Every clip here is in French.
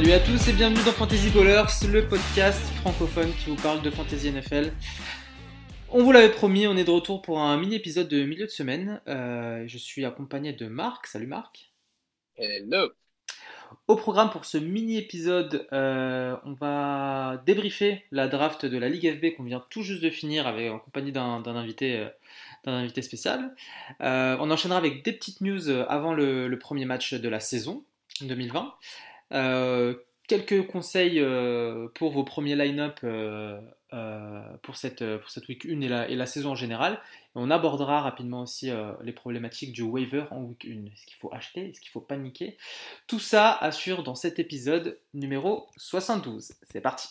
Salut à tous et bienvenue dans Fantasy Ballers, le podcast francophone qui vous parle de Fantasy NFL. On vous l'avait promis, on est de retour pour un mini épisode de milieu de semaine. Euh, je suis accompagné de Marc. Salut Marc. Hello. Au programme pour ce mini épisode, euh, on va débriefer la draft de la Ligue FB qu'on vient tout juste de finir avec, en compagnie d'un invité, euh, d'un invité spécial. On enchaînera avec des petites news avant le, le premier match de la saison 2020. Euh, quelques conseils euh, pour vos premiers line-up euh, pour, cette, pour cette week 1 et la, saison en général. On abordera rapidement aussi les problématiques du waiver en week 1. Est-ce qu'il faut acheter? Est-ce qu'il faut paniquer? Tout ça assure dans cet épisode numéro 72. C'est parti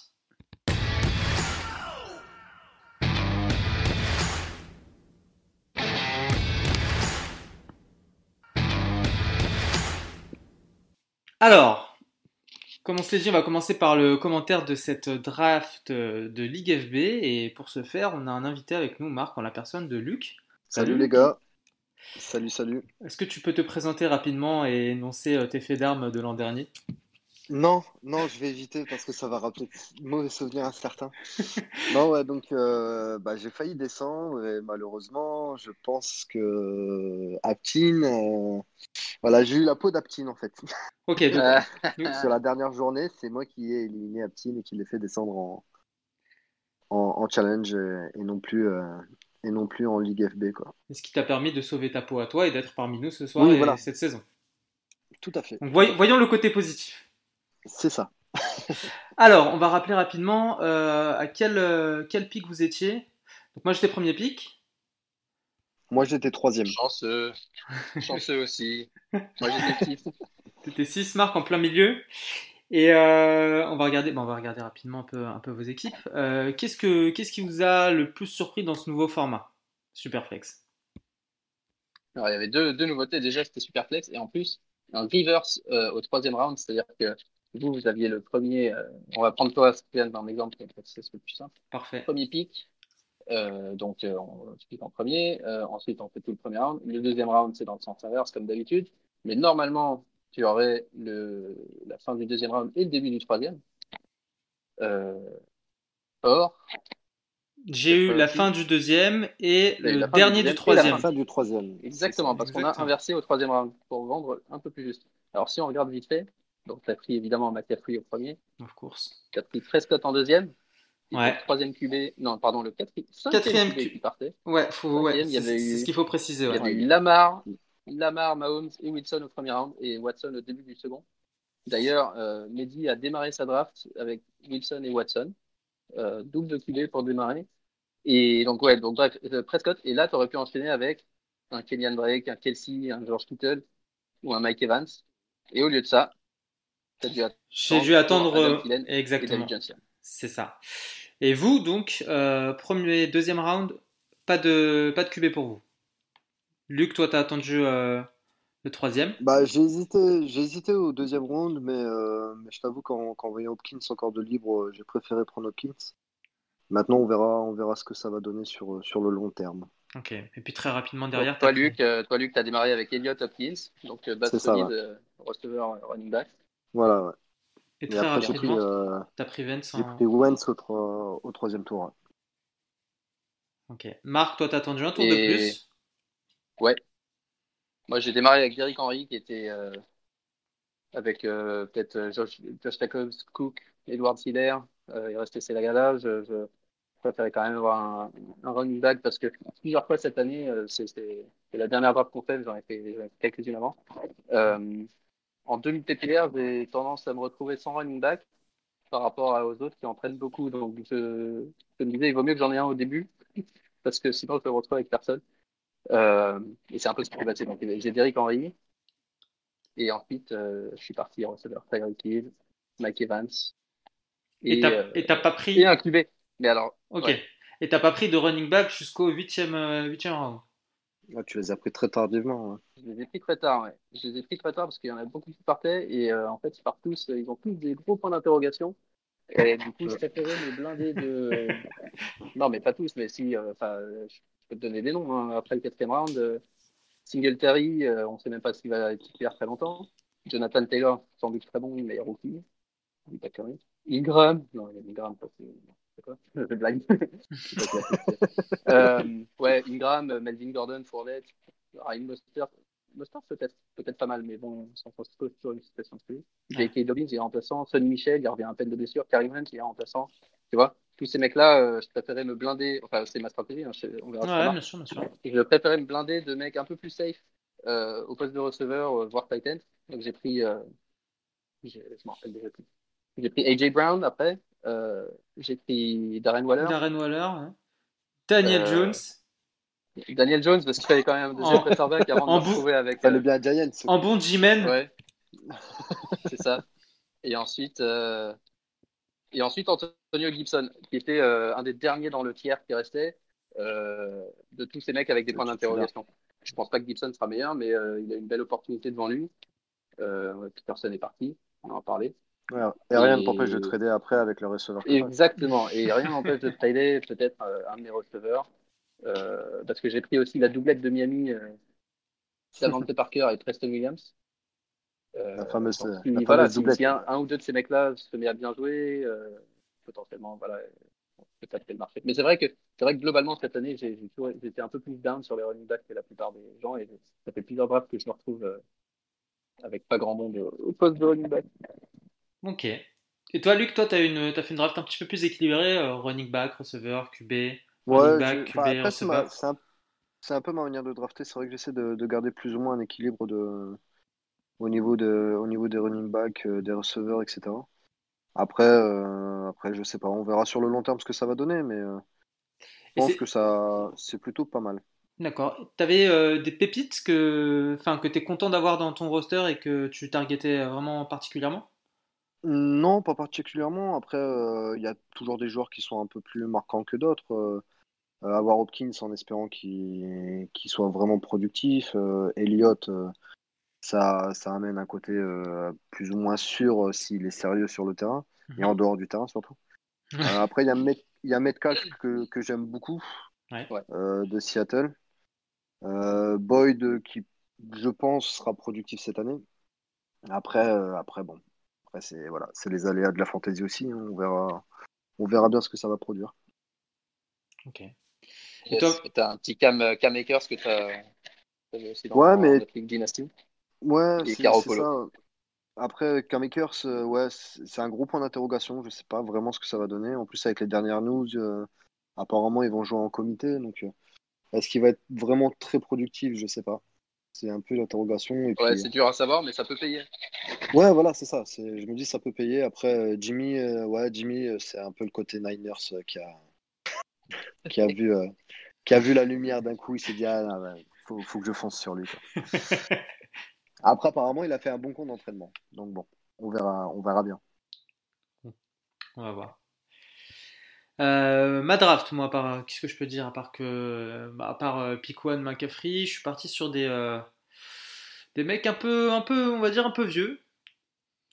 Alors, comme on se l'est dit, on va commencer par le commentaire de cette draft de Ligue FB. Et pour ce faire, on a un invité avec nous, Marc, en la personne de Luc. Salut, les gars. Salut, salut. Est-ce que tu peux te présenter rapidement et énoncer euh, tes faits d'armes de l'an dernier? Non, non, je vais éviter parce que ça va rappeler de mauvais souvenirs à certains. non, ouais, donc euh, bah, j'ai failli descendre et malheureusement, je pense que Aptine, euh, voilà, j'ai eu la peau d'Aptine en fait. Ok, donc, Euh, donc, Sur la dernière journée, c'est moi qui ai éliminé Aptine et qui l'ai fait descendre en, en, en challenge et, et non plus, euh, et non plus en Ligue FB, quoi. ce qui t'a permis de sauver ta peau à toi et d'être parmi nous ce soir Oui, et voilà. cette saison. Tout à fait. Donc voy- voyons le côté positif. C'est ça. Alors, on va rappeler rapidement euh, à quel, euh, quel pic vous étiez. Donc moi j'étais premier pic. Moi, j'étais troisième. chanceux. Chanceux aussi. Moi j'étais petit. C'était 6 marques en plein milieu. Et euh, on va regarder, bon, on va regarder rapidement un peu, un peu vos équipes. Euh, qu'est-ce, que, qu'est-ce qui vous a le plus surpris dans ce nouveau format? Superflex Alors il y avait deux, deux nouveautés. Déjà c'était Superflex et en plus un reverse euh, au troisième round. C'est-à-dire que vous, vous aviez le premier. euh, on va prendre toi, Stéphane, dans l'exemple, comme ça, c'est le plus simple. Parfait. Premier pick. euh, donc euh, on pique en premier. Euh, ensuite on fait tout le premier round. Le deuxième round c'est dans le sens inverse comme d'habitude. Mais normalement tu aurais le, la fin du deuxième round et le début du troisième. Euh, or, J'ai eu la fin du deuxième et le dernier du et la troisième. Fin du troisième. Exactement, parce qu'on a inversé au troisième round pour vendre un peu plus juste. Alors, si on regarde vite fait, donc tu as pris évidemment McCaffrey au premier, Of course. tu as pris Prescott en deuxième, Ouais. le troisième QB, non, pardon, le quatri- cinquième Quatrième QB qui partait. Ouais, ouais, Cinquième, il y c'est, eu- ce qu'il faut préciser. Il y ouais. avait eu Lamar, Lamar, Mahomes et Wilson au premier round, et Watson au début du second. D'ailleurs, euh, Mehdi a démarré sa draft avec Wilson et Watson, euh, double de QB pour démarrer. Et donc, ouais, donc bref, euh, Prescott, et là, tu aurais pu enchaîner avec un Kenyan Drake, un Kelsey, un George Kittle ou un Mike Evans. Et au lieu de ça, dû attendre J'ai dû attendre. Adam euh, exactement. C'est ça. Et vous, donc, euh, premier, deuxième round, pas de, pas de QB pour vous. Luc, toi, t'as attendu euh, le troisième. Bah, j'ai hésité, j'ai hésité au deuxième round, mais, euh, mais je t'avoue qu'en qu'en voyant Hopkins encore de libre, j'ai préféré prendre Hopkins. Maintenant, on verra, on verra ce que ça va donner sur, sur le long terme. Ok. Et puis très rapidement derrière, Donc, toi, Luc, euh, toi, Luc, tu as démarré avec Elliott Hopkins, donc euh, base solide, ouais. euh, receveur, running back. Voilà, ouais. Et Et très après, j'ai pris, euh, pris en... Wentz au, tro- au troisième tour. ouais. Ok. Marc, toi, t'as attendu un tour de Et- plus? Moi, j'ai démarré avec Derrick Henry, qui était euh, avec euh, peut-être euh, Josh, Josh Jacobs, Cook, Edward Siller. Euh, il restait Selagada. Je, je préférais quand même avoir un, un running back parce que plusieurs fois cette année, euh, c'est c'est- c'est la dernière draft qu'on fait, j'en ai fait, j'en ai fait quelques-unes avant. Euh, en 2000 PPR, j'ai tendance à me retrouver sans running back par rapport aux autres qui en prennent beaucoup. Donc, je, je me disais, il vaut mieux que j'en ai un au début parce que sinon, je me retrouve avec personne. Euh, et c'est un peu ce qui s'est passé. Donc, j'ai Derrick Henry. Et ensuite, euh, je suis parti receveur Tyreek Hill, Mike Evans. Et t'as euh, pas et pris. un QB. Mais alors, Ok. ouais. Et t'as pas pris de running back jusqu'au huitième, euh, huitième round? Ah, tu les as pris très tardivement. je les ai pris très tard. Ouais. Je les ai pris très tard parce qu'il y en a beaucoup qui partaient. Et euh, en fait, ils partent tous, ils ont tous des gros points d'interrogation. Et du coup, je préférais me blinder de. non, mais pas tous, mais si. euh, Enfin, euh, je peux te donner des noms. hein. Après le quatrième round, euh, Singletary, euh, on sait même pas s'il va être titulaire très longtemps. Jonathan Taylor, sans doute très bon, mais rookie. Ingram, non, Ingram, c'est quoi Je blague. euh, ouais, Ingram, Melvin Gordon, Fournette, Ryan Mostert, Mostert peut-être peut-être pas mal, mais bon, San Francisco, toujours une situation de plus. J.K. Dobbins, il est remplaçant. Sonny Michel, il revient à peine de blessure. Karim Hunt, il est remplaçant. Tu vois, tous ces mecs-là, euh, je préférais me blinder. Enfin, c'est ma stratégie, hein, je, on verra Ouais, bien sûr, bien sûr. Et je préférais me blinder de mecs un peu plus safe euh, au poste de receveur, voire Titan. Donc j'ai pris, je m'en rappelle déjà plus. J'ai pris AJ Brown après. Euh, j'ai pris Darren Waller. Darren Waller, ouais. Daniel Euh, Jones. Daniel Jones, parce qu'il fallait quand même un deuxième quarterback avant de en bout- retrouver avec. Euh, bien Giants. En bon G-Man. Ouais, c'est ça. Et ensuite, euh, et ensuite Antonio Gibson, qui était euh, un des derniers dans le tiers qui restait euh, de tous ces mecs avec des points d'interrogation. Je pense pas que Gibson sera meilleur, mais euh, il a une belle opportunité devant lui. Euh, Peterson est parti, on en parlait. Ouais, et rien ne t'empêche de trader après avec le receveur. Exactement. Et rien n'empêche de trader peut-être euh, un de mes receveurs. Euh, parce que j'ai pris aussi la doublette de Miami, euh, Davante Parker et Preston Williams. Euh, La fameuse- la si, doublette. si un, un ou deux de ces mecs-là se met à bien jouer, euh, potentiellement, voilà, on peut taper le marché. Mais c'est vrai que c'est vrai que globalement cette année, j'ai j'ai toujours- j'étais un peu plus down sur les running backs que la plupart des gens, et ça fait plusieurs drafts que je me retrouve avec pas grand monde au poste de running back. Ok. Et toi, Luc, toi, t'as une, as fait une draft un petit peu plus équilibrée, euh, running back, receveur, QB, Ouais, running back, QB, enfin, après, c'est ma- un, un peu ma manière de drafter. C'est vrai que j'essaie de, de garder plus ou moins un équilibre de, au, niveau de, au niveau des running backs, euh, des receveurs, etc. Après, euh, après, je sais pas, on verra sur le long terme ce que ça va donner, mais je pense que ça, c'est plutôt pas mal. D'accord. T'avais euh, des pépites que, enfin, que t'es content d'avoir dans ton roster et que tu targetais vraiment particulièrement? Non, pas particulièrement. Après, euh, il y a toujours des joueurs qui sont un peu plus marquants que d'autres. Euh, euh, avoir Hopkins en espérant qu'il soit vraiment productif. Euh, Elliott, euh, ça, ça amène un côté euh, plus ou moins sûr euh, s'il est sérieux sur le terrain et en dehors du terrain surtout. Euh, après, il y a, Met- il y a Metcalf que, que j'aime beaucoup Ouais. Euh, de Seattle. Euh, Boyd qui, je pense, sera productif cette année. Après, euh, après bon, après c'est voilà, c'est les aléas de la fantasy aussi. hein. On verra, on verra bien ce que ça va produire. Ok. Et Yes. toi Et t'as un petit Cam, Cam Akers que t'as t'avais aussi dans Ouais, mais- Dynasty. Ouais, c'est ça. Après, K-Makers, euh, ouais, c'est un gros point d'interrogation. Je sais pas vraiment ce que ça va donner. En plus, avec les dernières news, euh, apparemment, ils vont jouer en comité. Donc, euh, est-ce qu'il va être vraiment très productif? Je sais pas. C'est un peu l'interrogation. Ouais, puis, c'est dur à savoir, mais ça peut payer. Ouais, voilà, c'est ça. Je me dis, ça peut payer. Après, euh, Jimmy, euh, ouais, Jimmy, euh, c'est un peu le côté Niners euh, qui a, qui a vu, euh, qui a vu la lumière d'un coup. Il s'est dit, ah, faut, faut que je fonce sur lui. quoi. Après, apparemment, il a fait un bon compte d'entraînement. Donc bon, on verra, on verra bien. On va voir. Euh, ma draft, moi, à part, qu'est-ce que je peux dire à part que, bah, à part euh, Pick One, McCaffrey, je suis parti sur des, euh, des mecs un peu, un peu, on va dire un peu vieux,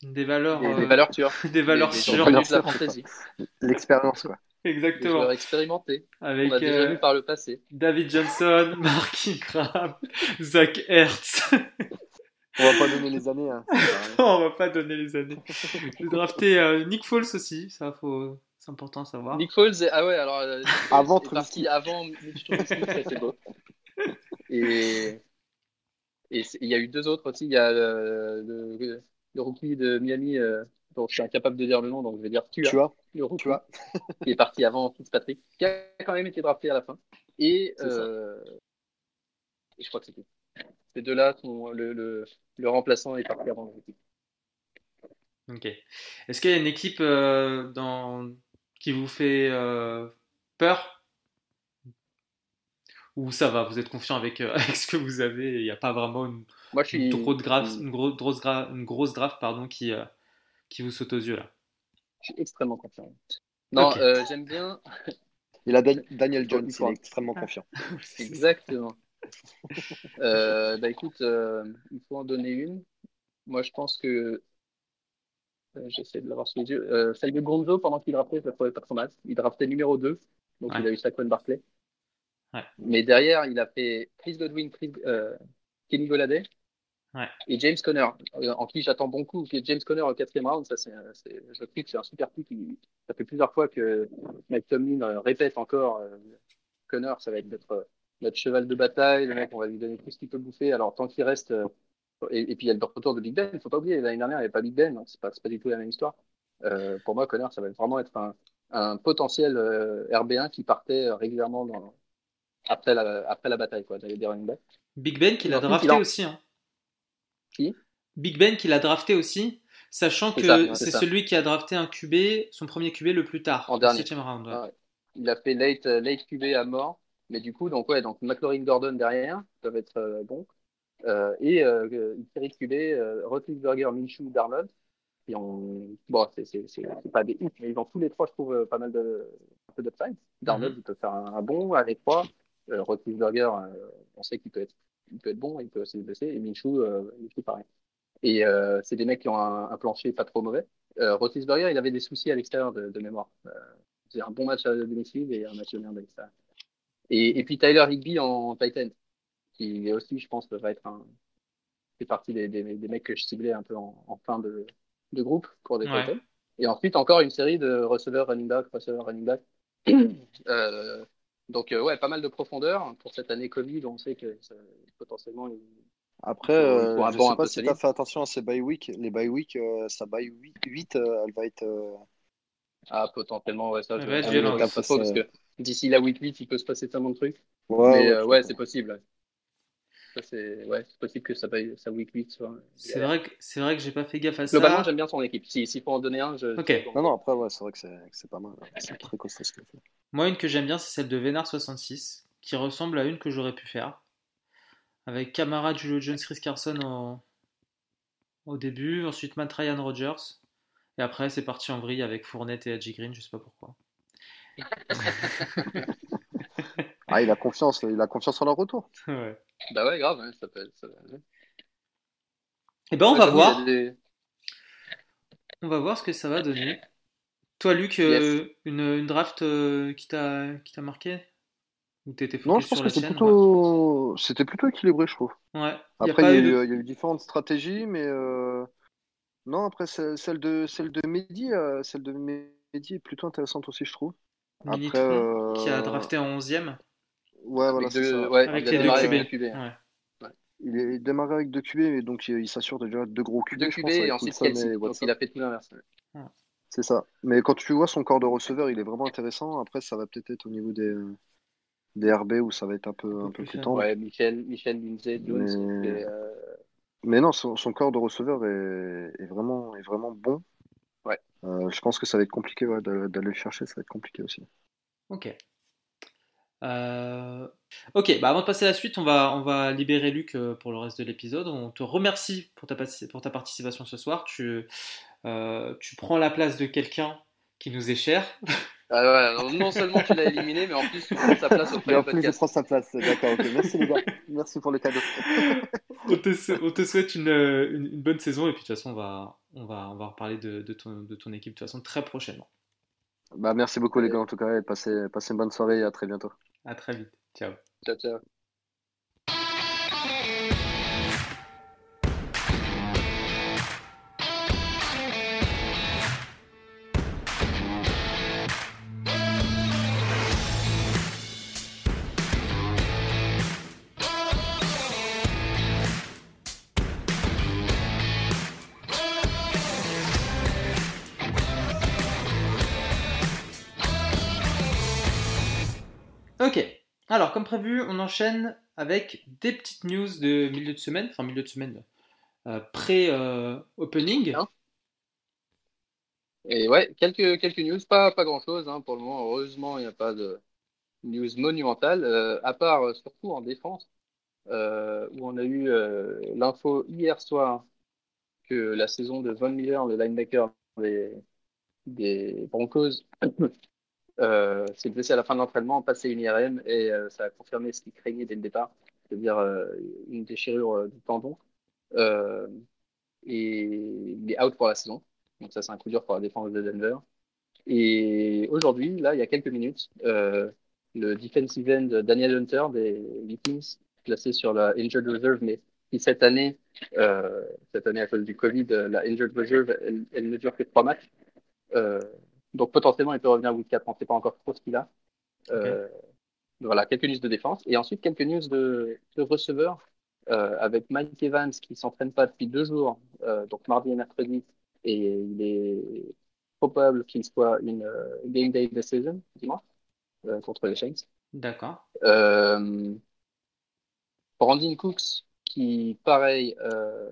des valeurs, Des, euh, des valeurs sûres. des valeurs Des- des sûres, de la fantasy. L'expérience, quoi. Des exactement, joueurs expérimentés. On avec a déjà euh, vu par le passé. David Johnson, Mark Ingram, Zach Ertz. On va pas donner les années. Hein. rien. on va pas donner les années. J'ai drafté euh, Nick Foles aussi, ça faut, c'est important à savoir. Nick Foles, est- ah ouais, alors euh, Avant est parti avant Mitch c'est beau. Et et il y a eu deux autres aussi. Il y a le, le, le rookie de Miami, euh, dont je suis incapable de dire le nom, donc je vais dire Tua. Tu vois, le rookie, tu vois. qui est parti avant Fitzpatrick, qui a quand même été drafté à la fin. Et, C'est ça. euh, et je crois que c'est tout. Ces deux-là, le, le, le remplaçant est parti avant le rookie. Ok. Est-ce qu'il y a une équipe euh, dans... qui vous fait euh, peur? Ou ça va, vous êtes confiant avec, euh, avec ce que vous avez il n'y a pas vraiment une, Moi, je suis, une, grosse draft, une, gros- grosse gra- une grosse draft pardon, qui, euh, qui vous saute aux yeux là je suis extrêmement confiant. Non, euh, j'aime bien. Il a Dan- Daniel Jones, Il est extrêmement confiant. Exactement. euh, bah écoute, euh, il faut en donner une. Moi, je pense que j'essaie de l'avoir sous les yeux. Euh, celle de Gonzo, pendant qu'il draftait, je la trouvais pas trop mal. Il draftait numéro 2, donc Ouais. il a eu Saquon Barclay. Ouais. Mais derrière, il a fait Chris Godwin, Chris, euh, Kenny Golladay, Et James Conner, euh, en qui j'attends beaucoup, James Conner au quatrième round, ça c'est, je trouve que c'est un super pick. Ça fait plusieurs fois que Mike Tomlin répète encore Conner, ça va être notre, notre cheval de bataille, le mec, on va lui donner tout ce qu'il peut bouffer. Alors tant qu'il reste et, puis il y a le retour de Big Ben, il ne faut pas oublier, l'année dernière, il n'y avait pas Big Ben, donc ce n'est pas, pas, du tout la même histoire. Euh, pour moi, Connor, ça va vraiment être un, un potentiel euh, RB1 qui partait euh, régulièrement dans, après, la, après la bataille quoi, des running backs. Big Ben qui l'a drafté aussi. Hein. Qui? Big Ben qui l'a drafté aussi, sachant que c'est celui qui a drafté un QB, son premier QB le plus tard, en dernier. round. Ah il a fait late, late QB à mort, mais du coup, donc ouais, donc McLaurin Gordon derrière, peuvent être bons. Euh, et euh, une série de QB, euh, Roethlisberger, Minshew, Darnold. Et on... Bon, c'est pas des hits, mais ils ont tous les trois, je trouve, pas mal de, un peu d'upside. Darnold, mm-hmm. il peut faire un, bon à l'étroit. Euh, Roethlisberger, on sait qu'il peut être, il peut être bon, il peut aussi se blesser. Et Minshew, Minshew pareil. Et c'est des mecs qui ont un, plancher pas trop mauvais. Euh, Roethlisberger, il avait des soucis à l'extérieur de, de, mémoire. c'est un bon match à domicile et un match de merde à l'extérieur. Et, et, puis Tyler Higby en Titan qui aussi, je pense, va être un. C'est partie des, des, des, mecs que je ciblais un peu en, en fin de, de, groupe pour des ouais. Et ensuite, encore une série de receveurs running back, receveurs running back. euh, donc, euh, ouais, pas mal de profondeur. Pour cette année Covid, on sait que ça, potentiellement. Il... Après, euh, je sais pas si tu as fait attention à ces bye week. Les bye week, euh, ça bye 8, 8 elle va être. Ah, potentiellement, ouais, ça. Je vais parce que d'ici la week 8, il peut se passer tellement de trucs. Ouais, Mais ouais, c'est possible c'est ouais, possible que ça, ça week 8 soit. C'est vrai que c'est vrai que j'ai pas fait gaffe à ça. Globalement, j'aime bien son équipe. S'il si faut en donner un, je. Ok. Non, non, après, ouais, c'est vrai que c'est pas mal. C'est très costaud ce qu'il fait. Moi, une que j'aime bien, c'est celle de Vénard 66, qui ressemble à une que j'aurais pu faire. Avec camarade Julio Jones, Chris Carson au, au début, ensuite Matt Ryan Rogers, et après c'est parti en vrille avec Fournette et Adji Green, je sais pas pourquoi. ah, il a confiance, il a confiance en leur retour. Ouais. Bah ouais, grave, ça peut ça... Eh ben, on va voir. On va voir ce que ça va donner. Toi, Luc, euh, une, une, draft euh, qui t'a marqué? Ou t'étais Non, je pense que c'était plutôt... Ouais. plutôt équilibré, je trouve. Ouais. Après, il y, a eu... il y, a eu différentes stratégies, mais euh... non, après, celle de, celle de Mehdi, euh, celle de Mehdi est plutôt intéressante aussi, je trouve. Après, qui a drafté en 11ème Ouais, voilà, c'est ça. Ouais, avec les deux QB. Ouais. Il est démarré avec deux QB, et donc il s'assure déjà deux gros QB. Deux QB et ensuite Kelsey, donc il a fait tout l'inverse. C'est ça. Mais quand tu vois son corps de receveur, il est vraiment intéressant. Après, ça va peut-être être au niveau des, des RB où ça va être un peu, un peu plus tendre. Ouais, Michel, Michel Lindsay, Jones. Mais... Euh... Mais non, son, son, corps de receveur est, est, vraiment, est vraiment bon. Ouais. Euh, je pense que ça va être compliqué ouais, d'aller le chercher, ça va être compliqué aussi. Ok. Euh... Ok, bah avant de passer à la suite, on va, on va libérer Luc euh, pour le reste de l'épisode. On te remercie pour ta, pour ta participation ce soir. Tu, euh, tu prends la place de quelqu'un qui nous est cher. Ah ouais, non seulement tu l'as éliminé, mais en plus tu prends sa place au Et en plus je prends sa place, d'accord, ok. Merci les gars, merci pour le cadeau. on, te, on, te, souhaite une, une, une, bonne saison et puis de toute façon on va, on va, on va reparler de, de, ton, de ton équipe de toute façon très prochainement. Bah, merci beaucoup les gars en tout cas et passez, passez une bonne soirée et à très bientôt. À très vite. Ciao. Ciao, ciao. Alors comme prévu, on enchaîne avec des petites news de milieu de semaine, enfin milieu de semaine euh, pré-opening. Hein Et ouais, quelques, quelques news, pas, pas grand chose hein, pour le moment. Heureusement, il n'y a pas de news monumentale, euh, à part euh, surtout en défense, où on a eu l'info hier soir que la saison de Von Miller, le linebacker des, des Broncos, euh, s'est blessé à la fin de l'entraînement, passé une IRM et euh, ça a confirmé ce qu'il craignait dès le départ, c'est-à-dire euh, une déchirure euh, du tendon. Euh, et il est out pour la saison. Donc ça, c'est un coup dur pour la défense de Denver. Et aujourd'hui, là, il y a quelques minutes, le defensive end Daniel Hunter des Vikings, placé sur la injured reserve, mais qui cette année, euh, cette année à cause du Covid, euh, la injured reserve, elle ne dure que trois matchs. Donc potentiellement, il peut revenir week 4. On ne sait pas encore trop ce qu'il a. Euh, Voilà, quelques news de défense. Et ensuite, quelques news de, de receveurs euh, avec Mike Evans qui s'entraîne pas depuis deux jours, euh, donc mardi et mercredi. Et il est probable qu'il soit une game day decision dimanche euh, contre les Saints. D'accord. Euh, Brandon Cooks, qui, pareil, euh,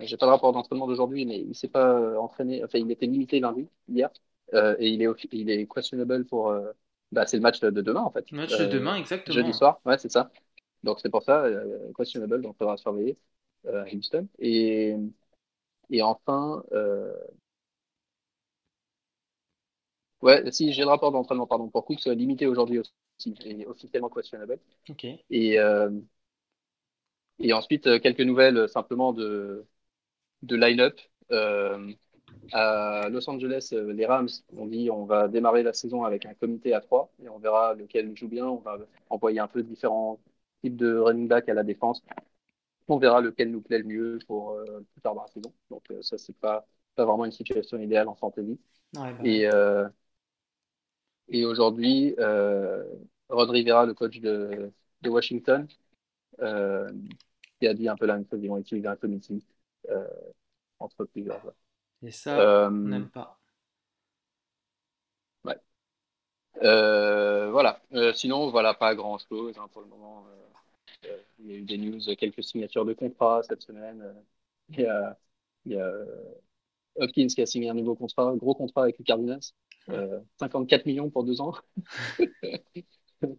j'ai pas le rapport d'entraînement d'aujourd'hui, mais il s'est pas euh, entraîné, enfin, il était limité lundi, hier, euh, et il est, il est questionable pour, euh, bah, c'est le match de demain, en fait. Le match de Euh, demain, exactement. Jeudi soir, ouais, c'est ça. Donc, c'est pour ça, questionable, donc il faudra surveiller euh, à Houston. Et, et enfin, euh, ouais, si j'ai le rapport d'entraînement, pardon, pour Cooks, limité aujourd'hui aussi, et officiellement questionable. Ok. Et, euh, et ensuite, quelques nouvelles simplement de, de line-up. Euh, à Los Angeles, euh, les Rams ont dit on va démarrer la saison avec un comité à trois et on verra lequel joue bien. On va envoyer un peu différents types de running back à la défense. On verra lequel nous plaît le mieux pour euh, plus tard dans la saison. Donc ça, c'est pas, pas vraiment une situation idéale en fantasy. Ouais, bah, Et, euh, et aujourd'hui, euh, Rod Rivera, le coach de, de Washington, euh, qui a dit un peu la même chose, ils vont utiliser un comité entre plusieurs. joueurs. Et ça, on Euh, n'aime pas. euh, voilà. Euh, sinon, voilà, pas grand-chose hein, pour le moment. Euh, euh, il y a eu des news, quelques signatures de contrats cette semaine. Euh, il y a, il y a euh, Hopkins qui a signé un nouveau contrat, un gros contrat avec les Cardinals. Euh, 54 millions pour deux ans.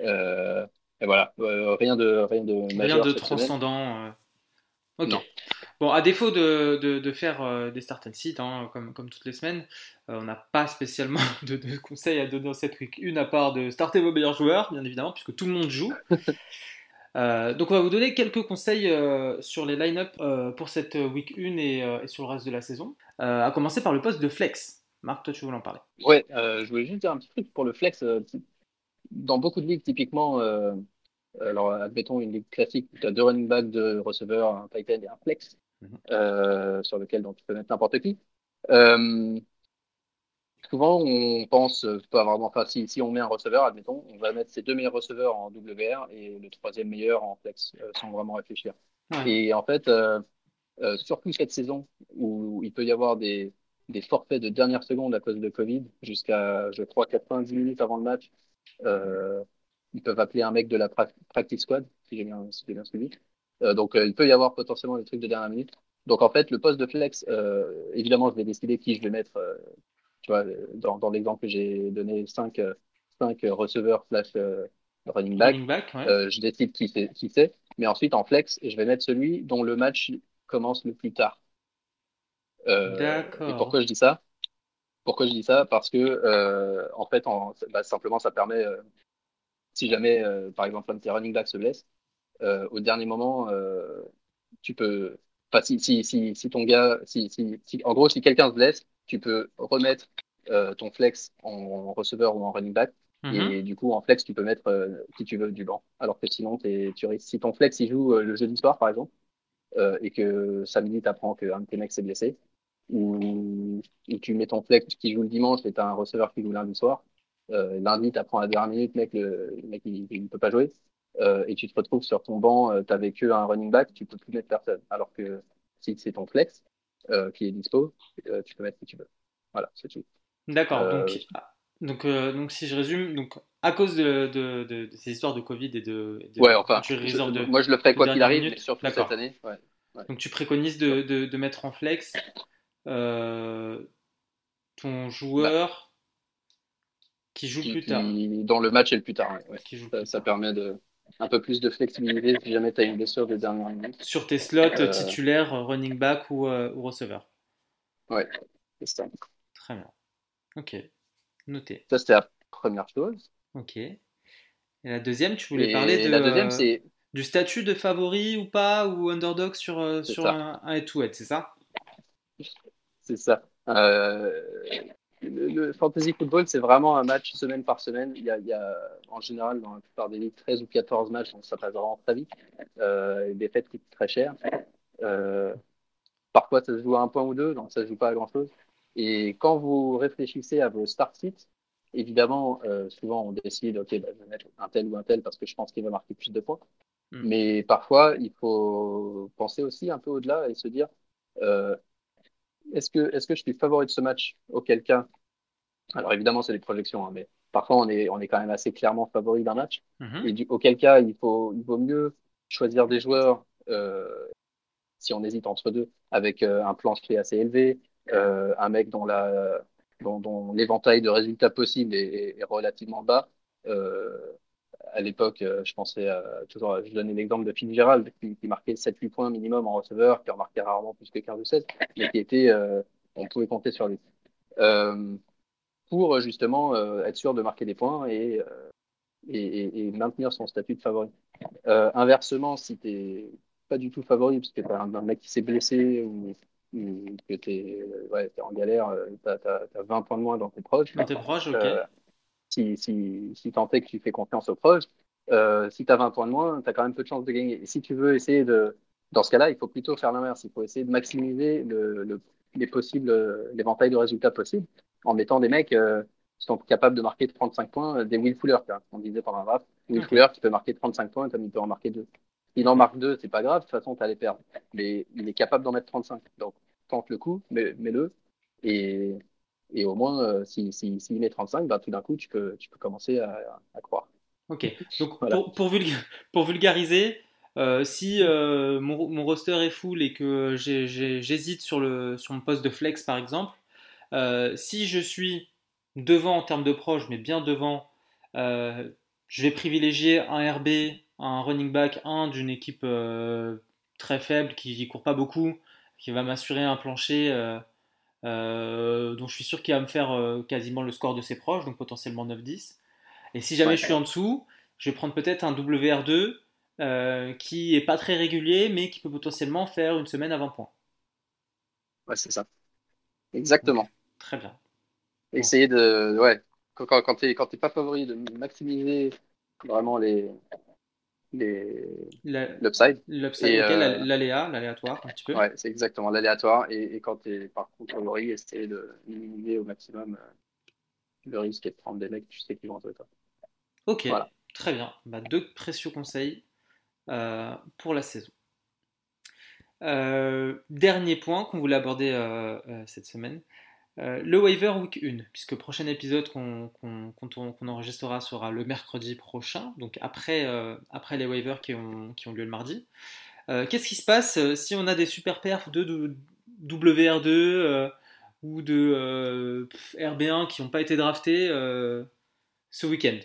Euh, et voilà, Euh, rien de rien de Rien majeur de transcendant. euh. Ok. Non. Bon, à défaut de, de, de faire euh, des start and sit, hein, comme, comme toutes les semaines, euh, on n'a pas spécialement de, de conseils à donner dans cette week 1 à part de starter vos meilleurs joueurs, bien évidemment, puisque tout le monde joue. Euh, donc on va vous donner quelques conseils euh, sur les line-up euh, pour cette week 1 et, euh, et sur le reste de la saison. Euh, à commencer par le poste de flex. Marc, toi tu voulais en parler. Ouais, euh, je voulais juste dire un petit truc pour le flex. euh, dans beaucoup de ligues, typiquement, euh, alors admettons une ligue classique, tu as deux running backs, deux receveurs, un tight end et un flex, Mhm. euh, sur lequel donc, tu peux mettre n'importe qui. Euh, souvent, on pense, euh, pas vraiment, enfin, si, si on met un receveur, admettons, on va mettre ses deux meilleurs receveurs en WR et le troisième meilleur en flex, sans vraiment réfléchir. Ouais. Et en fait, surtout cette saison où il peut y avoir des, des forfaits de dernière seconde à cause de Covid, jusqu'à, je crois, 90 minutes avant le match, euh, ils peuvent appeler un mec de la pra- practice squad, si j'ai bien, si bien suivi. Euh, donc, euh, il peut y avoir potentiellement des trucs de dernière minute. Donc, en fait, le poste de flex, euh, évidemment, je vais décider qui je vais mettre. tu vois, dans, dans l'exemple que j'ai donné, 5 cinq receveurs slash running back. Running back, ouais. Euh, je décide qui c'est, qui c'est. Mais ensuite, en flex, je vais mettre celui dont le match commence le plus tard. Euh, D'accord. Et pourquoi je dis ça? Pourquoi je dis ça? Parce que, euh, en fait, en, bah, simplement, ça permet, si jamais, par exemple, un de tes running backs se blesse, au dernier moment, euh, tu peux, enfin, si, si, si, si ton gars, si, si, si- en gros, si quelqu'un se blesse, tu peux remettre euh, ton flex en receveur ou en running back. Mhm. Et du coup, en flex, tu peux mettre euh, qui tu veux du banc. Alors que sinon, tu risques, si ton flex il joue euh, le jeudi soir, par exemple, euh, et que samedi, tu apprends qu'un de tes mecs s'est blessé, ou, ou tu mets ton flex qui joue le dimanche et tu as un receveur qui joue lundi soir, euh, lundi, tu apprends à la dernière minute, mec, le, le mec, il ne peut pas jouer, euh, et tu te retrouves sur ton banc, euh, tu n'avais que un running back, tu peux plus mettre personne. Alors que si c'est ton flex euh, qui est dispo, euh, tu peux mettre qui tu veux. Voilà, c'est tout. D'accord. Donc, ah, donc, donc, si je résume, donc, à cause de, de, de- de ces histoires de Covid et de, Ouais, enfin, je- de- moi je le ferai quoi qu'il arrive, minute. mais surtout cette année. Ouais. Donc tu préconises de, de, de mettre en flex ton joueur qui joue Qui- plus tard. qui- dans le match et le plus tard. ouais, ouais. Qui joue Ça, permet de un peu plus de flexibilité si jamais tu as une blessure de dernière minute. Sur tes slots Euh, titulaires, running back ou, euh, ou receveur. C'est ça. Très bien. Ok. Noté. Ça, c'était la première chose. Ok. Et la deuxième, tu voulais Et parler de, la deuxième, euh, du statut de favori ou pas, ou underdog sur, euh, sur ça. un head-to-head, c'est ça? C'est ça. Le, fantasy football, c'est vraiment un match semaine par semaine. Il y, a, il y a, en général, dans la plupart des ligues, 13 ou 14 matchs, donc ça passe vraiment très vite. Euh, des fêtes coûtent très cher. Euh, parfois, ça se joue à un point ou deux, donc ça se joue pas à grand chose. Et quand vous réfléchissez à vos start sites, évidemment, euh, souvent on décide, ok, bah, je vais mettre un tel ou un tel parce que je pense qu'il va marquer plus de points. Hmm. Mais parfois, il faut penser aussi un peu au-delà et se dire, euh, est-ce que, est-ce que je suis favori de ce match Auquel cas, alors évidemment, c'est des projections, hein, mais parfois on est, on est quand même assez clairement favori d'un match. Mhm. Et du, auquel cas, il, faut, il vaut mieux choisir des joueurs, euh, si on hésite entre deux, avec euh, un plancher assez élevé, euh, un mec dont, la, dont, l'éventail de résultats possibles est, est relativement bas. À l'époque, euh, je pensais toujours, je donnais l'exemple de Phil Gérald qui, qui marquait 7-8 points minimum en receveur, qui remarquait rarement plus que 15 ou 16, mais qui était, euh, on pouvait compter sur lui. Euh, pour justement être sûr de marquer des points et, et, et, maintenir son statut de favori. inversement, si tu n'es pas du tout favori, parce que tu as un, mec qui s'est blessé ou, que tu es, ouais, en galère, tu as, as, 20 points de moins dans tes proches. Dans tes proches, ok si, si, tant est que tu fais confiance aux proches, euh, si tu as 20 points de moins, tu as quand même peu de chances de gagner. Et si tu veux essayer de. Dans ce cas-là, il faut plutôt faire l'inverse. Il faut essayer de maximiser le, les possibles, l'éventail de résultats possibles en mettant des mecs euh, qui sont capables de marquer 35 points, des Will Fuller, on disait pendant un draft. Will Fuller qui peut marquer 35 points comme il peut en marquer 2. Il en marque 2, c'est pas grave, de toute façon, tu les perdre. Mais il est capable d'en mettre 35. Donc, tente le coup, mets-le. Et, et au moins, euh, s'il si, si, met 35, bah, tout d'un coup, tu peux, tu peux commencer à, à croire. Ok. Donc, pour, pour, pour, vulgariser, euh, si euh, mon, mon, roster est full et que j'hésite sur, le, sur mon poste de flex, par exemple, euh, si je suis devant en termes de proche, mais bien devant, je vais privilégier un RB, un running back, un d'une équipe très faible qui ne court pas beaucoup, qui va m'assurer un plancher donc je suis sûr qu'il va me faire euh, quasiment le score de ses proches, donc potentiellement 9-10. Et si jamais je suis en dessous, je vais prendre peut-être un WR2 euh, qui est pas très régulier, mais qui peut potentiellement faire une semaine à 20 points. Ouais, c'est ça. Exactement. très bien. Essayer de. Ouais, quand, quand, tu n'es pas favori, de maximiser vraiment les, l'upside. L'upside, euh, l'aléa, l'aléatoire, un petit peu. Ouais, c'est exactement l'aléatoire. Et, et, quand tu es par contre favori, essayer de minimiser au maximum euh, le risque et de prendre des mecs tu sais qu'ils vont jouer toi. Ok, très bien. Bah, deux précieux conseils euh, pour la saison. dernier point qu'on voulait aborder cette semaine, euh, le waiver week 1, puisque le prochain épisode qu'on enregistrera sera le mercredi prochain, donc après, euh, les waivers qui ont, qui ont, lieu le mardi. Euh, qu'est-ce qui se passe si on a des super perfs de, WR2 ou de RB1 qui n'ont pas été draftés ce week-end?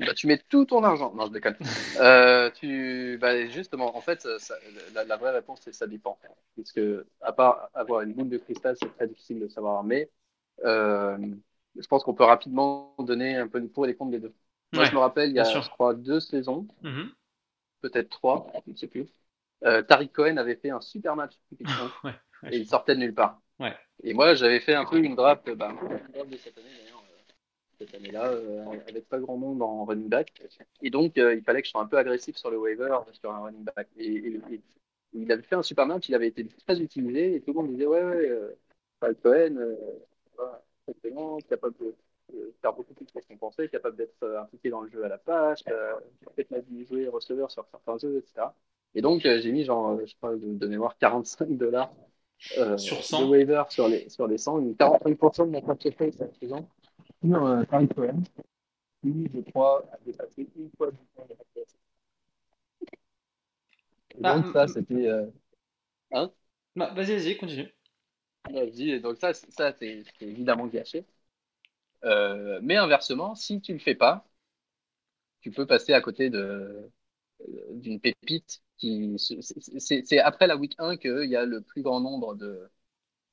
Bah, tu mets tout ton argent. Non, je déconne. Euh, tu, bah, justement, en fait, la, vraie réponse, c'est ça dépend. Puisque, à part avoir une boule de cristal, c'est très difficile de savoir. Mais euh, je pense qu'on peut rapidement donner un peu de pour et les comptes des deux. Moi, je me rappelle, il y a, je crois, deux saisons, mm-hmm. peut-être trois, je ne sais plus. Euh, Tariq Cohen avait fait un super match. et il sortait de nulle part. Et moi, j'avais fait un peu une draft, bah, une draft de cette année, cette année-là, euh, avec pas grand monde en running back. Et donc, euh, il fallait que je sois un peu agressif sur le waiver, sur un running back. Et, il avait fait un super match, il avait été très utilisé, et tout le monde disait Ouais, ouais, euh, Cohen, euh, excellent, capable de faire beaucoup plus pensait, capable d'être impliqué dans le jeu à la page, peut-être dit jouer receveur sur certains jeux, etc. Et donc, j'ai mis, genre, je crois, de, de mémoire, 45 dollars sur 100. de waiver sur les, sur les 100, 45% de mon portefeuille cette saison sur euh, Cohen, qui, je crois, a dépassé une fois du temps de la donc, ça, c'était. Euh... Hein? Bah, Vas-y, vas-y, continue. Vas-y, donc ça, ça c'est évidemment gâché. Euh, mais inversement, si tu ne le fais pas, tu peux passer à côté de d'une pépite qui c'est après la week 1 qu'il y a le plus grand nombre de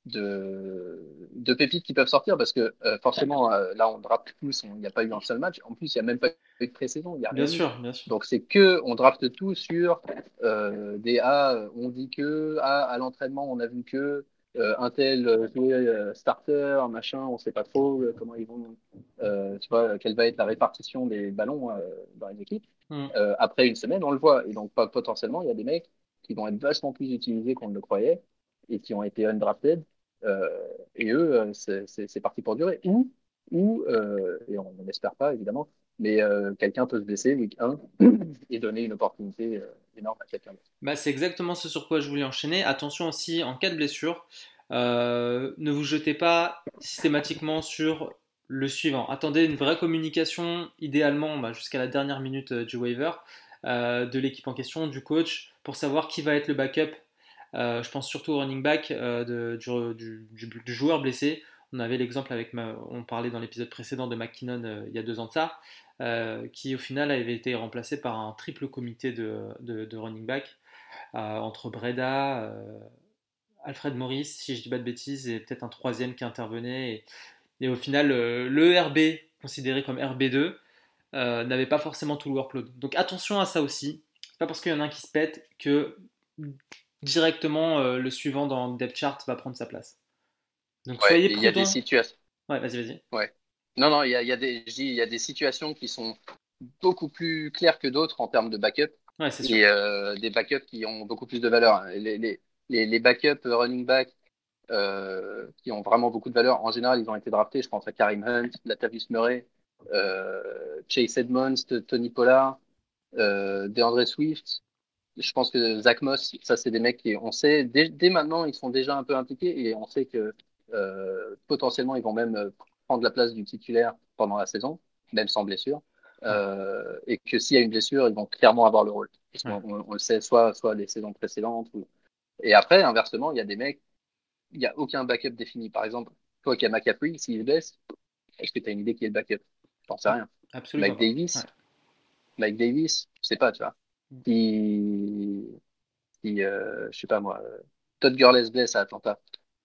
de, de pépites qui peuvent sortir parce que euh, forcément, euh, là, on draft tous, il n'y a pas eu un seul match. En plus, il n'y a même pas eu de pré-saison. Bien sûr, bien sûr. Donc, c'est que on draft tout sur euh, des A, on dit que A, à l'entraînement, on a vu que un tel euh, starter, machin, on sait pas trop comment ils vont, tu vois, quelle va être la répartition des ballons dans les équipes. Mm. Euh, après une semaine, on le voit. Et donc, pas- potentiellement, il y a des mecs qui vont être vachement plus utilisés qu'on ne le croyait et qui ont été undrafted. Euh, et eux, euh, c'est parti pour durer. Ou, ou euh, et on n'espère pas, évidemment, mais quelqu'un peut se blesser week 1 et donner une opportunité énorme à quelqu'un d'autre. Bah, c'est exactement ce sur quoi je voulais enchaîner. Attention aussi, en cas de blessure, ne vous jetez pas systématiquement sur le suivant. Attendez une vraie communication, idéalement bah, jusqu'à la dernière minute du waiver, de l'équipe en question, du coach, pour savoir qui va être le backup. Euh, je pense surtout au running back euh, du, joueur blessé. On avait l'exemple avec, on parlait dans l'épisode précédent de McKinnon euh, il y a deux ans de ça, qui au final avait été remplacé par un triple comité de, running back entre Breda, Alfred Morris, si je dis pas de bêtises, et peut-être un troisième qui intervenait. Et, au final, le RB, considéré comme RB2, euh, n'avait pas forcément tout le workload. Donc attention à ça aussi. Pas parce qu'il y en a un qui se pète que directement euh, le suivant dans le depth chart va prendre sa place. Donc Ouais, soyez et il y a des situations. Ouais, vas-y, vas-y. Non, non, il y a, il y a des, je dis, il y a des situations qui sont beaucoup plus claires que d'autres en termes de backup. Ouais, c'est sûr. et euh, des backups qui ont beaucoup plus de valeur. Les, les, les, les backups running back euh, qui ont vraiment beaucoup de valeur, en général, ils ont été draftés. Je pense à Karim Hunt, Latavius Murray, Chase Edmonds, Tony Pollard, DeAndre Swift. Je pense que Zach Moss, ça, c'est des mecs qui, on sait, dès, dès maintenant, ils sont déjà un peu impliqués et on sait que euh, potentiellement, ils vont même euh, prendre la place du titulaire pendant la saison, même sans blessure. Euh, et que s'il y a une blessure, ils vont clairement avoir le rôle. Parce qu'on on, on le sait, soit, soit les saisons précédentes. Ou... Et après, inversement, il y a des mecs, il n'y a aucun backup défini. Par exemple, toi qui as McCaffrey, s'il se blesse, est-ce que tu as une idée qui est le backup? J'en sais rien. Absolument. Mike. Davis, Ouais. Mike Davis, je sais pas, tu vois. Si, si euh, je sais pas moi, Todd Gurley se blesse à Atlanta.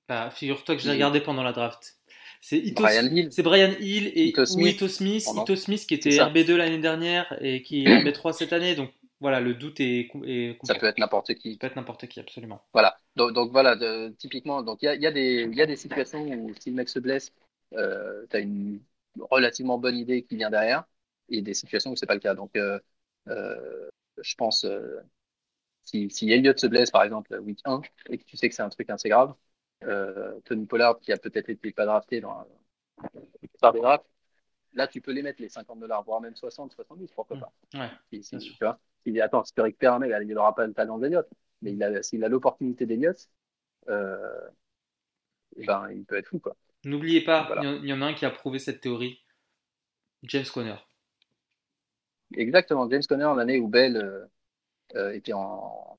Bah, figure-toi que j'ai Il- regardé pendant la draft. C'est Ito, Brian Hill. c'est Brian Hill et Ito ou Smith. Ito Smith, Pardon. Ito Smith qui était C'est ça. RB2 l'année dernière et qui est RB3 cette année. Donc voilà, le doute est, est Ça peut être n'importe qui. Ça peut être n'importe qui, absolument. Voilà. Donc, donc voilà, de- typiquement, donc il y a, il y, a des- il y a des situations où si le mec se blesse, euh, tu as une relativement bonne idée qui vient derrière, et des situations où c'est pas le cas. Donc, euh, euh, je pense, euh, si, si Elliott se blesse, par exemple, week 1, et que tu sais que c'est un truc assez grave, euh, Tony Pollard, qui a peut-être été pas drafté dans plupart des drafts, là, tu peux les mettre, les 50 dollars, voire même 60, 70, pourquoi pas. Ouais, Si, tu vois, s'il attends, si tu récupères un mec, il n'aura pas le talent d'Eliott, mais il a, s'il a l'opportunité d'Eliott, euh, ben, il peut être fou, quoi. N'oubliez pas, Voilà. il y il y, en a un qui a prouvé cette théorie. James Conner. Exactement, James Conner, l'année où Bell euh, euh, était en,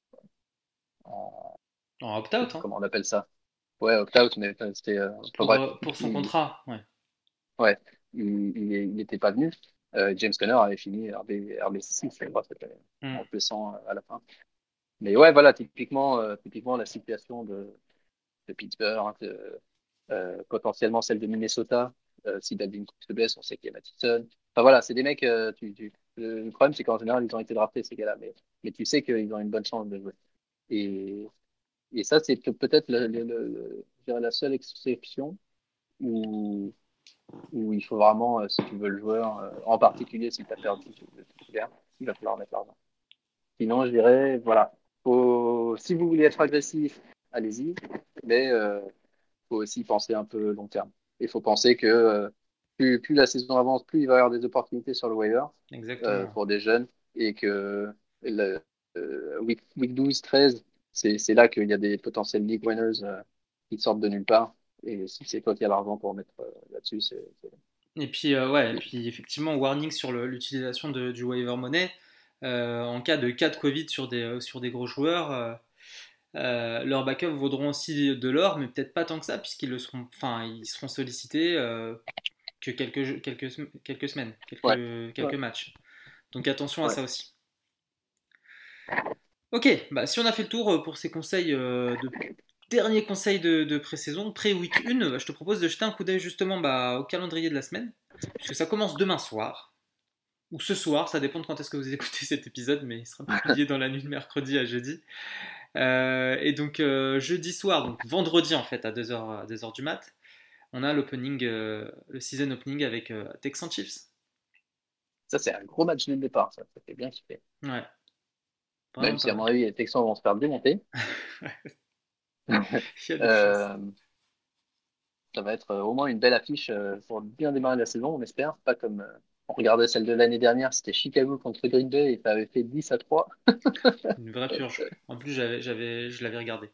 en- En opt-out, hein, comment on appelle ça? Ouais, opt-out, mais euh, c'était pour, pour son il- contrat. Ouais. il il n'était pas venu. Euh, James Conner avait fini RB, RB6, je crois, cette année, Mm. en blessant euh, à la fin. Mais ouais, voilà, typiquement, euh, typiquement la situation de, de Pittsburgh, de, euh, potentiellement celle de Minnesota. Si Dalvin Cook se blesse, on sait qu'il y a Mattison. Enfin voilà, c'est des mecs. tu, tu- le, problème, c'est qu'en général, ils ont été draftés, ces gars-là. Mais, mais tu sais qu'ils ont une bonne chance de jouer. Et, et ça, c'est peut- peut-être la seule exception où, où il faut vraiment, euh, si tu veux le joueur, euh, en particulier si tu as perdu titulaire, il va falloir mettre l'argent. Sinon, je dirais, voilà, faut, si vous voulez être agressif, allez-y, mais euh, faut aussi penser un peu long terme. Il faut penser que plus, plus la saison avance, plus il va y avoir des opportunités sur le waiver euh, pour des jeunes et que le, euh, week, week 12, 13, c'est là qu'il y a des potentiels league winners euh, qui sortent de nulle part. Et si c'est toi qui as l'argent pour mettre euh, là-dessus, c'est Et puis, euh, ouais, et puis effectivement, warning sur l'utilisation du waiver money. Euh, en cas de cas de Covid sur des, euh, sur des gros joueurs, euh, euh, leurs backups vaudront aussi de l'or, mais peut-être pas tant que ça, puisqu'ils seront, enfin, ils seront sollicités euh, que quelques, quelques, quelques semaines, quelques, quelques Ouais. matchs. Donc attention à ça aussi. Ok, bah, si on a fait le tour euh, pour ces conseils euh, de derniers conseils de, de pré-saison, pré-week 1, bah, je te propose de jeter un coup d'œil justement bah, au calendrier de la semaine, puisque ça commence demain soir, ou ce soir, ça dépend de quand est-ce que vous écoutez cet épisode, mais il sera publié dans la nuit de mercredi à jeudi. et donc jeudi soir, donc vendredi en fait à 2h, à 2h du mat, on a l'opening, le season opening avec Texan Chiefs. Ça, c'est un gros match dès le départ, ça, ça fait bien kiffer. Ouais. Même si, à mon avis, les Texans vont se faire démonter. euh, ça va être au moins une belle affiche pour bien démarrer la saison, on espère. Pas comme on regardait celle de l'année dernière, c'était Chicago contre Green Bay et ça avait fait 10 à 3. une vraie purge. En plus, j'avais, j'avais, je l'avais regardé.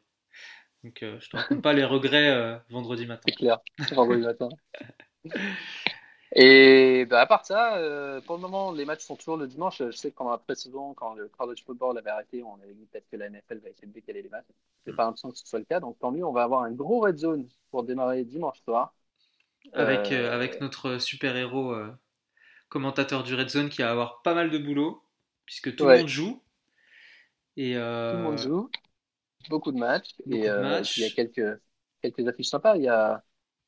Donc, je ne te raconte pas les regrets vendredi matin. C'est clair, vendredi matin. Et bah, à part ça, euh, pour le moment, les matchs sont toujours le dimanche. Je sais que pendant la quand le college football avait arrêté, on avait dit peut-être que la NFL va essayer de décaler les matchs. C'est mm. pas l'impression que ce soit le cas. Donc tant mieux, on va avoir un gros red zone pour démarrer dimanche soir. Avec, euh, euh, avec notre super-héros commentateur du red zone qui va avoir pas mal de boulot, puisque tout le monde joue. Et, Tout le monde joue. Beaucoup de matchs. et il y a quelques, quelques affiches sympas. Il y a.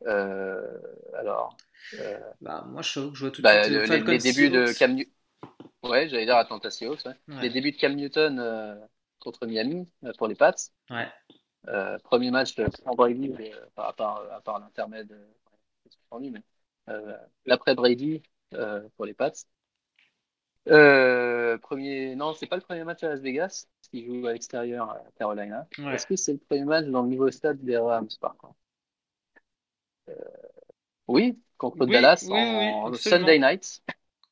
alors. Euh, bah, moi, je, vois tout de bah, suite les, les, débuts de Cam Newton. Ouais, j'allais dire Atlanta Seahawks. Ouais. Les débuts de Cam Newton euh, contre Miami euh, pour les Pats. Ouais. premier match sans Brady, par, à part l'intermède, mais l'après Brady pour les Pats. Premier, non, c'est pas le premier match à Las Vegas, parce qu'ils jouent à l'extérieur à Carolina. Est-ce que c'est le premier match dans le nouveau stade des Rams, par contre? Oui, contre Dallas en Sunday night.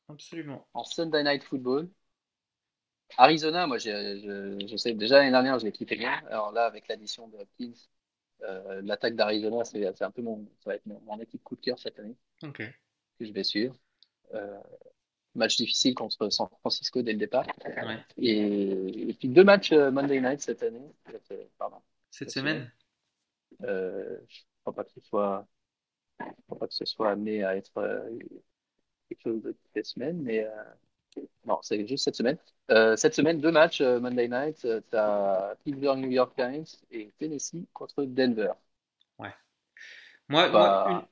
Absolument. En Sunday night football. Arizona, moi, je, je, sais déjà l'année dernière, je l'ai quitté bien. Alors là, avec l'addition de Hopkins, euh, l'attaque d'Arizona, c'est un peu mon, ça va être mon, équipe coup de cœur cette année. Ok. Que je vais suivre. Euh, match difficile contre San Francisco dès le départ. Ouais. Et, puis deux matchs euh, Monday night cette année. Pardon. Cette, semaine? Euh, je ne crois pas que ce soit ne crois pas que ce soit amené à être euh, quelque chose de toutes les semaines, mais euh, non, c'est juste cette semaine. Euh, cette semaine, deux matchs Monday Night. tu as Pittsburgh New York Giants et Tennessee contre Denver. Ouais. Moi, pas, une...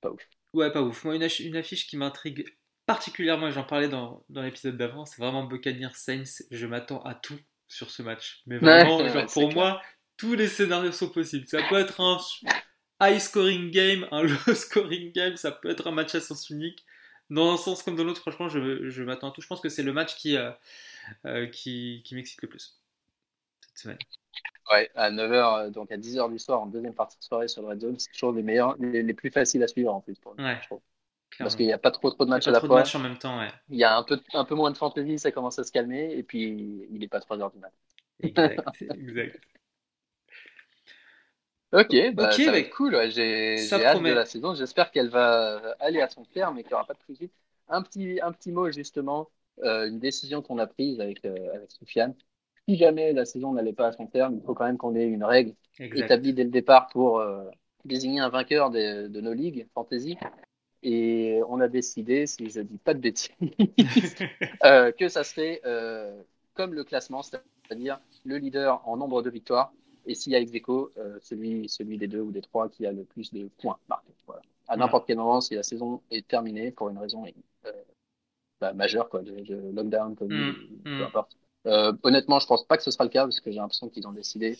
pas ouf. Ouais, pas ouf. Moi, une, une affiche qui m'intrigue particulièrement, j'en parlais dans, dans l'épisode d'avant, c'est vraiment Buccaneers Saints. Je m'attends à tout sur ce match. Mais vraiment, genre, pour moi, tous les scénarios sont possibles. Ça peut être un high scoring game, un low scoring game, ça peut être un match à sens unique. Dans un sens comme dans l'autre, franchement, je, je m'attends à tout. Je pense que c'est le match qui, euh, euh, qui, qui m'excite le plus cette semaine. Ouais, à 9h, euh, donc à 10h du soir, en deuxième partie de soirée sur le Red Zone, c'est toujours les meilleurs, les, plus faciles à suivre en plus. Pour ouais, Parce qu'il n'y a pas trop, trop de matchs à la trop fois. De matchs en même temps, ouais. Il y a un peu, un peu moins de fantasy, ça commence à se calmer, et puis il n'est pas 3h du matin. Exact, exact. Ok, bah, ça va être cool. J'ai hâte de la saison. J'espère qu'elle va aller à son terme et qu'il n'y aura pas de prise Un petit, un petit mot, justement, euh, une décision qu'on a prise avec, euh, avec Soufiane. Si jamais la saison n'allait pas à son terme, il faut quand même qu'on ait une règle établie dès le départ pour euh, désigner un vainqueur de, de nos ligues fantasy. Et on a décidé, si je dis pas de bêtises, que ça serait comme le classement, c'est-à-dire le leader en nombre de victoires et s'il y a ex euh, celui, celui des deux ou des trois qui a le plus de points marqués. Voilà. À n'importe quel moment, si la saison est terminée pour une raison euh, bah, majeure, quoi, de, lockdown, comme mm, peu mm. importe. Euh, honnêtement, je pense pas que ce sera le cas parce que j'ai l'impression qu'ils ont décidé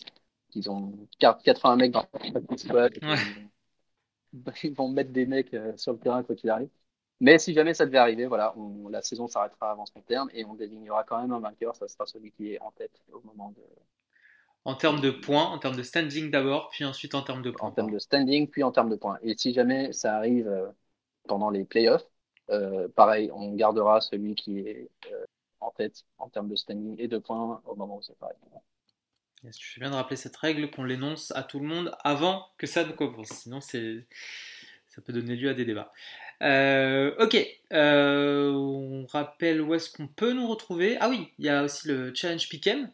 qu'ils ont 80 mecs dans le squad. Ils vont mettre des mecs sur le terrain quoi qu'il arrive. Mais si jamais ça devait arriver, voilà, la saison s'arrêtera avant son terme et on désignera quand même un vainqueur. Ça sera celui qui est en tête au moment de, en termes de points, en termes de standing d'abord, puis ensuite en termes de points. En termes de standing, puis en termes de points. Et si jamais ça arrive euh, pendant les playoffs, euh, pareil, on gardera celui qui est euh, en tête en termes de standing et de points au moment où c'est pareil. Tu fais bien de rappeler cette règle qu'on l'énonce à tout le monde avant que ça ne commence. Sinon, c'est ça peut donner lieu à des débats. ok, on rappelle où est-ce qu'on peut nous retrouver. Ah oui, il y a aussi le challenge Pick'em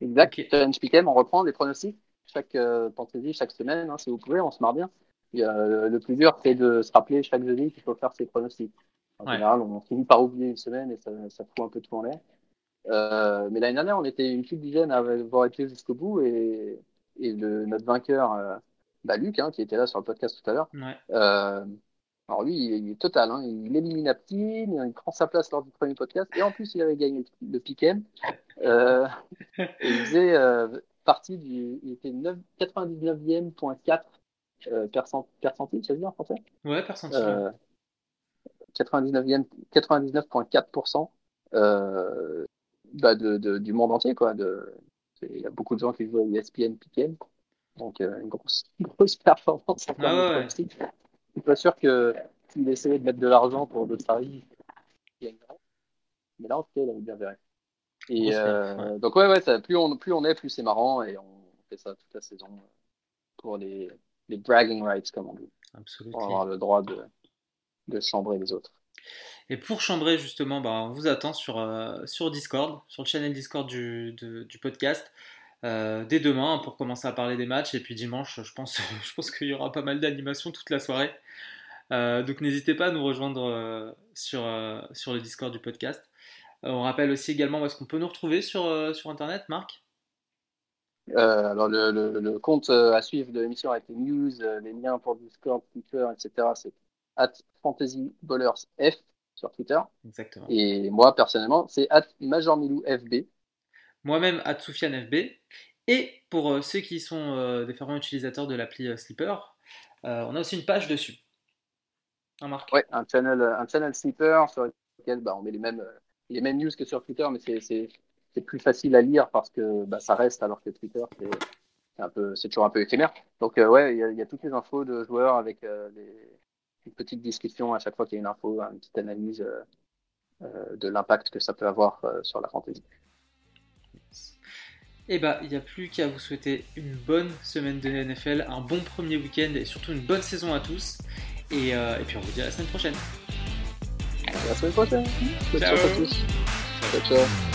Exact. Challenge Pick'em, on reprend les pronostics chaque euh, chaque semaine, hein, si vous pouvez, on se marre bien. Euh, le plus dur, c'est de se rappeler chaque jeudi qu'il faut faire ses pronostics. En général, on finit par oublier une semaine et ça, ça fout un peu tout en l'air. Euh, mais l'année dernière, on était une petite dizaine à avoir été jusqu'au bout et, et le, notre vainqueur, euh, bah Luc, hein, qui était là sur le podcast tout à l'heure, ouais. Euh, Alors lui, il est total. Hein. Il élimine Aptine, il prend sa place lors du premier podcast, et en plus, il avait gagné le. Euh, et il faisait partie du. Il était 99e.4 euh, percentile, ça veut dire en français? Ouais, percentile. Euh, 99,4% euh, bah de, de, du monde entier. Quoi. De, il y a beaucoup de gens qui jouent à ESPN, Piquen. Donc, euh, une grosse, grosse performance. Ah ouais. Je suis pas sûr qu'il essayait de mettre de l'argent pour d'autres paris. Mais là, en tout cas, il avait bien verré. Et euh, donc, ouais, ouais, ça, plus, on, plus on est, plus c'est marrant. Et on fait ça toute la saison pour les, les bragging rights, comme on dit. Absolument. Pour avoir le droit de, de chambrer les autres. Et pour chambrer, justement, bah, on vous attend sur, euh, sur Discord, sur le channel Discord du, du podcast. Euh, dès demain pour commencer à parler des matchs. Et puis dimanche, je pense, je pense qu'il y aura pas mal d'animations toute la soirée. Euh, donc n'hésitez pas à nous rejoindre sur, sur le Discord du podcast. on rappelle aussi également où est-ce qu'on peut nous retrouver sur, sur Internet, Marc? Alors le, le, compte à suivre de l'émission avec les news, les liens pour Discord, Twitter, etc. C'est at FantasyBallersF sur Twitter. Exactement. Et moi personnellement, c'est at MajorMilouFB moi-même à FB. Et pour euh, ceux qui sont euh, des fervents utilisateurs de l'appli euh, Sleeper, on a aussi une page dessus. Un Marc Ouais, un channel, un channel Sleeper sur lequel bah, on met les mêmes, les mêmes news que sur Twitter, mais c'est plus facile à lire parce que bah, ça reste alors que Twitter, c'est toujours un peu éphémère. Donc ouais, il y, a toutes les infos de joueurs avec les, une petite discussion à chaque fois qu'il y a une info, une petite analyse de l'impact que ça peut avoir sur la fantasy. Et eh bah, il n'y a plus qu'à vous souhaiter une bonne semaine de NFL, un bon premier week-end et surtout une bonne saison à tous. Et, euh, et puis on vous dit à la semaine prochaine. À la semaine prochaine. Ciao. Ciao à tous. ciao. ciao.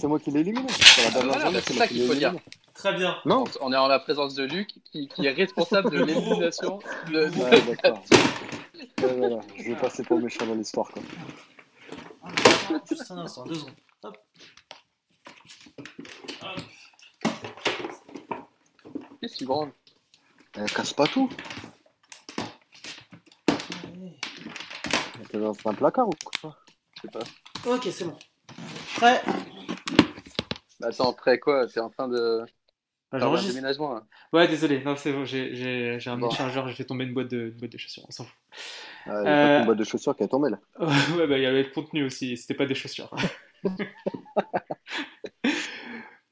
C'est moi qui l'ai éliminé. c'est ça qu'il faut dire. Très bien. Non. On est en la présence de Luc qui, qui est responsable de l'élimination de. Ouais, d'accord. ouais, voilà. Je vais passer pour méchant dans l'histoire. Quoi. Juste un instant, deux secondes. Hop. Qu'est-ce que tu branles Elle casse pas tout. T'es dans un placard ou quoi? Je sais pas. Ok, c'est bon. Prêt? Bah, attends, après quoi T'es en train de. Bah, un déménagement là. Ouais, désolé, non, c'est bon, j'ai un bon. chargeur, j'ai fait tomber une boîte de, une boîte de chaussures, on s'en fout. Ah, il y a euh... une boîte de chaussures qui a tombé là. ouais, bah il y avait le contenu aussi, c'était pas des chaussures.